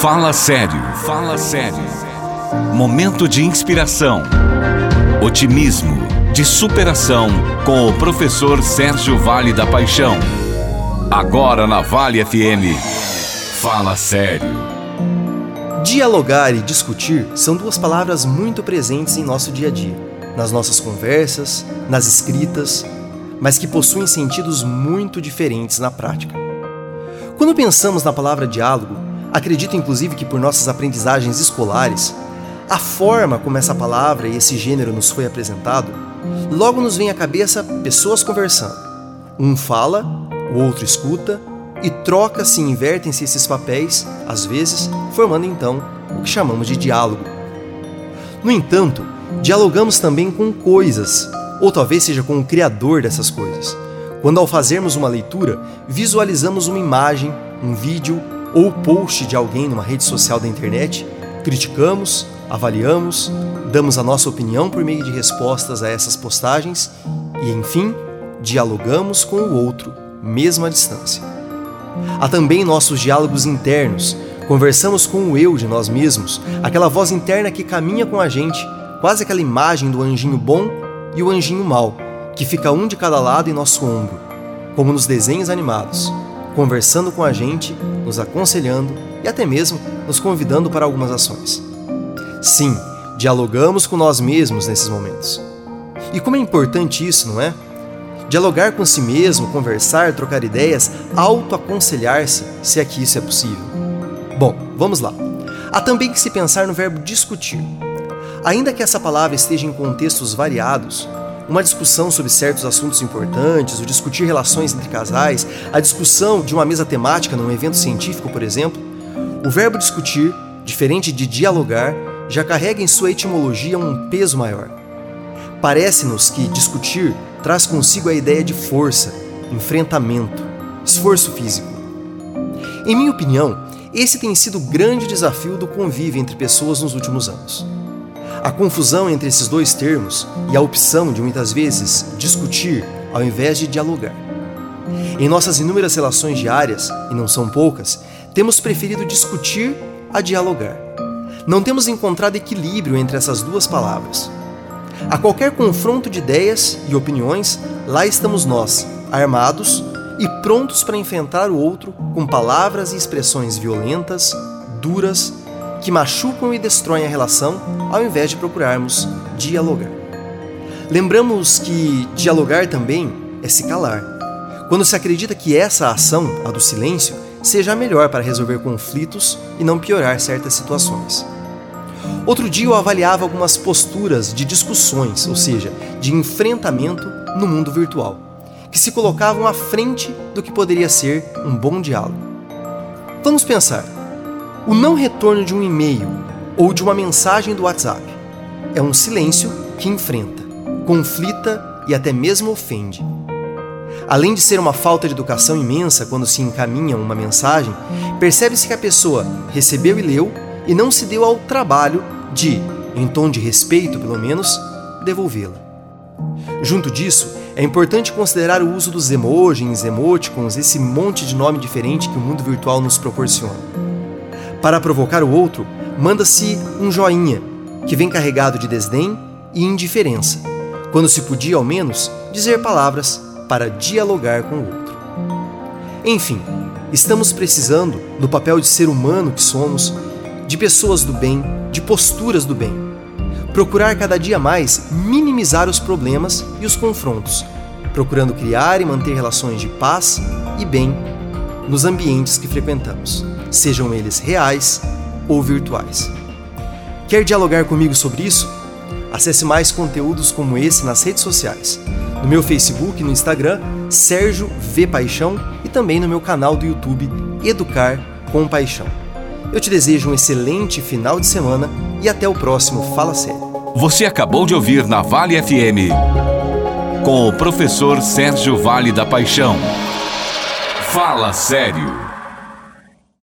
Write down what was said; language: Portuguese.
Fala sério, fala sério. Momento de inspiração, otimismo, de superação com o professor Sérgio Vale da Paixão. Agora na Vale FM. Fala sério. Dialogar e discutir são duas palavras muito presentes em nosso dia a dia, nas nossas conversas, nas escritas, mas que possuem sentidos muito diferentes na prática. Quando pensamos na palavra diálogo, acredito inclusive que por nossas aprendizagens escolares, a forma como essa palavra e esse gênero nos foi apresentado, logo nos vem à cabeça pessoas conversando. Um fala, o outro escuta e troca-se e invertem-se esses papéis, às vezes, formando então o que chamamos de diálogo. No entanto, dialogamos também com coisas, ou talvez seja com o criador dessas coisas. Quando, ao fazermos uma leitura, visualizamos uma imagem, um vídeo ou post de alguém numa rede social da internet, criticamos, avaliamos, damos a nossa opinião por meio de respostas a essas postagens e, enfim, dialogamos com o outro, mesmo à distância. Há também nossos diálogos internos, conversamos com o eu de nós mesmos, aquela voz interna que caminha com a gente, quase aquela imagem do anjinho bom e o anjinho mau que fica um de cada lado em nosso ombro, como nos desenhos animados, conversando com a gente, nos aconselhando e até mesmo nos convidando para algumas ações. Sim, dialogamos com nós mesmos nesses momentos. E como é importante isso, não é? Dialogar com si mesmo, conversar, trocar ideias, autoaconselhar-se, se é que isso é possível. Bom, vamos lá. Há também que se pensar no verbo discutir. Ainda que essa palavra esteja em contextos variados, uma discussão sobre certos assuntos importantes, o discutir relações entre casais, a discussão de uma mesa temática num evento científico, por exemplo, o verbo discutir, diferente de dialogar, já carrega em sua etimologia um peso maior. Parece-nos que discutir traz consigo a ideia de força, enfrentamento, esforço físico. Em minha opinião, esse tem sido o grande desafio do convívio entre pessoas nos últimos anos. A confusão entre esses dois termos e a opção de muitas vezes discutir ao invés de dialogar. Em nossas inúmeras relações diárias, e não são poucas, temos preferido discutir a dialogar. Não temos encontrado equilíbrio entre essas duas palavras. A qualquer confronto de ideias e opiniões, lá estamos nós, armados e prontos para enfrentar o outro com palavras e expressões violentas, duras que machucam e destroem a relação, ao invés de procurarmos dialogar. Lembramos que dialogar também é se calar. Quando se acredita que essa ação, a do silêncio, seja a melhor para resolver conflitos e não piorar certas situações. Outro dia eu avaliava algumas posturas de discussões, ou seja, de enfrentamento no mundo virtual, que se colocavam à frente do que poderia ser um bom diálogo. Vamos pensar. O não retorno de um e-mail ou de uma mensagem do WhatsApp é um silêncio que enfrenta, conflita e até mesmo ofende. Além de ser uma falta de educação imensa quando se encaminha uma mensagem, percebe-se que a pessoa recebeu e leu e não se deu ao trabalho de, em tom de respeito pelo menos, devolvê-la. Junto disso, é importante considerar o uso dos emojis, emoticons, esse monte de nome diferente que o mundo virtual nos proporciona. Para provocar o outro, manda-se um joinha, que vem carregado de desdém e indiferença, quando se podia, ao menos, dizer palavras para dialogar com o outro. Enfim, estamos precisando, no papel de ser humano que somos, de pessoas do bem, de posturas do bem. Procurar cada dia mais minimizar os problemas e os confrontos, procurando criar e manter relações de paz e bem nos ambientes que frequentamos sejam eles reais ou virtuais. Quer dialogar comigo sobre isso? Acesse mais conteúdos como esse nas redes sociais. No meu Facebook e no Instagram, Sérgio V Paixão e também no meu canal do YouTube Educar com Paixão. Eu te desejo um excelente final de semana e até o próximo Fala Sério. Você acabou de ouvir na Vale FM com o professor Sérgio Vale da Paixão. Fala Sério.